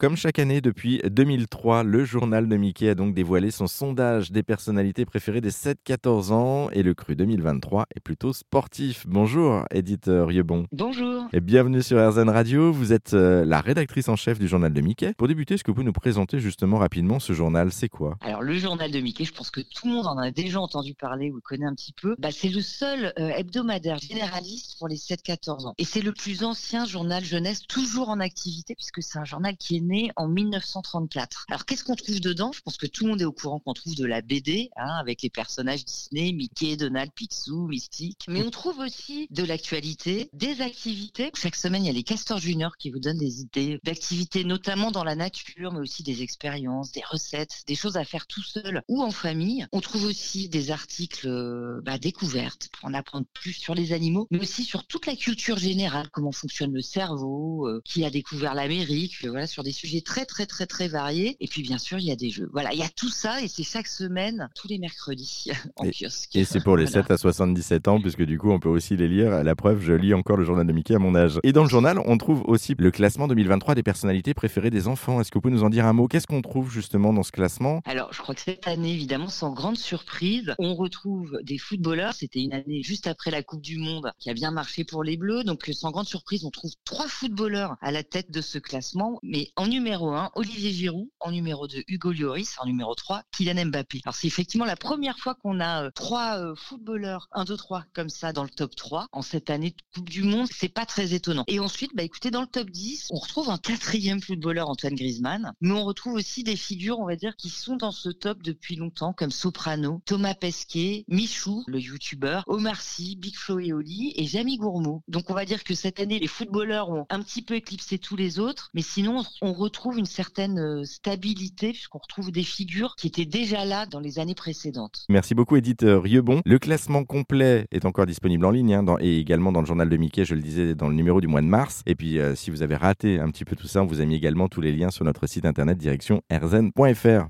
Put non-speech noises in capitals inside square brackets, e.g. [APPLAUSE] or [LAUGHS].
Comme chaque année depuis 2003, le journal de Mickey a donc dévoilé son sondage des personnalités préférées des 7-14 ans et le cru 2023 est plutôt sportif. Bonjour, éditeur Riebon. Bonjour. Et bienvenue sur RZN Radio. Vous êtes euh, la rédactrice en chef du journal de Mickey. Pour débuter, est-ce que vous pouvez nous présenter justement rapidement ce journal? C'est quoi? Alors, le journal de Mickey, je pense que tout le monde en a déjà entendu parler ou connaît un petit peu. Bah, c'est le seul euh, hebdomadaire généraliste pour les 7-14 ans. Et c'est le plus ancien journal jeunesse toujours en activité puisque c'est un journal qui est né en 1934. Alors, qu'est-ce qu'on trouve dedans? Je pense que tout le monde est au courant qu'on trouve de la BD hein, avec les personnages Disney, Mickey, Donald, Picsou, Mystique. Mais on trouve aussi de l'actualité, des activités. Chaque semaine, il y a les Castors Juniors qui vous donnent des idées d'activités, notamment dans la nature, mais aussi des expériences, des recettes, des choses à faire tout seul ou en famille. On trouve aussi des articles euh, bah, découvertes pour en apprendre plus sur les animaux, mais aussi sur toute la culture générale, comment fonctionne le cerveau, euh, qui a découvert l'Amérique, euh, voilà, sur des sujets très très très très variés. Et puis bien sûr, il y a des jeux. Voilà, il y a tout ça et c'est chaque semaine, tous les mercredis [LAUGHS] en et, kiosque. Et c'est pour les Voilà. 7 à 77 ans, puisque du coup, on peut aussi les lire. La preuve, je lis encore le journal de Mickey à mon âge. Et dans le journal, on trouve aussi le classement 2023 des personnalités préférées des enfants. Est-ce que vous pouvez nous en dire un mot? Qu'est-ce qu'on trouve justement dans ce classement? Alors, je crois que cette année, évidemment, sans grande surprise, on retrouve des footballeurs. C'était une année juste après la Coupe du Monde qui a bien marché pour les Bleus. Donc, sans grande surprise, on trouve trois footballeurs à la tête de ce classement. Mais en numéro 1, Olivier Giroud. En numéro 2, Hugo Lloris. En numéro 3, Kylian Mbappé. Alors, c'est effectivement la première fois qu'on a euh, trois euh, footballeurs, 1, 2, 3, comme ça, dans le top 3 en cette année de Coupe du Monde. C'est pas très étonnant. Et ensuite, bah, écoutez, dans le top 10, on retrouve un quatrième footballeur, Antoine Griezmann. Mais on retrouve aussi des figures, on va dire, qui sont dans ce top depuis longtemps, comme Soprano, Thomas Pesquet, Michou, le youtubeur, Omar Sy, Big Flo et Oli et Jamie Gourmaud. Donc on va dire que cette année, les footballeurs ont un petit peu éclipsé tous les autres, mais sinon on retrouve une certaine euh, stabilité puisqu'on retrouve des figures qui étaient déjà là dans les années précédentes. Merci beaucoup, éditeur Riebon. Le classement complet est encore disponible en ligne hein, et également dans le journal de Mickey, je le disais, dans le numéro du mois de mars. Et puis, euh, si vous avez raté un petit peu tout ça, on vous a mis également tous les liens sur notre site internet direction rzn.fr.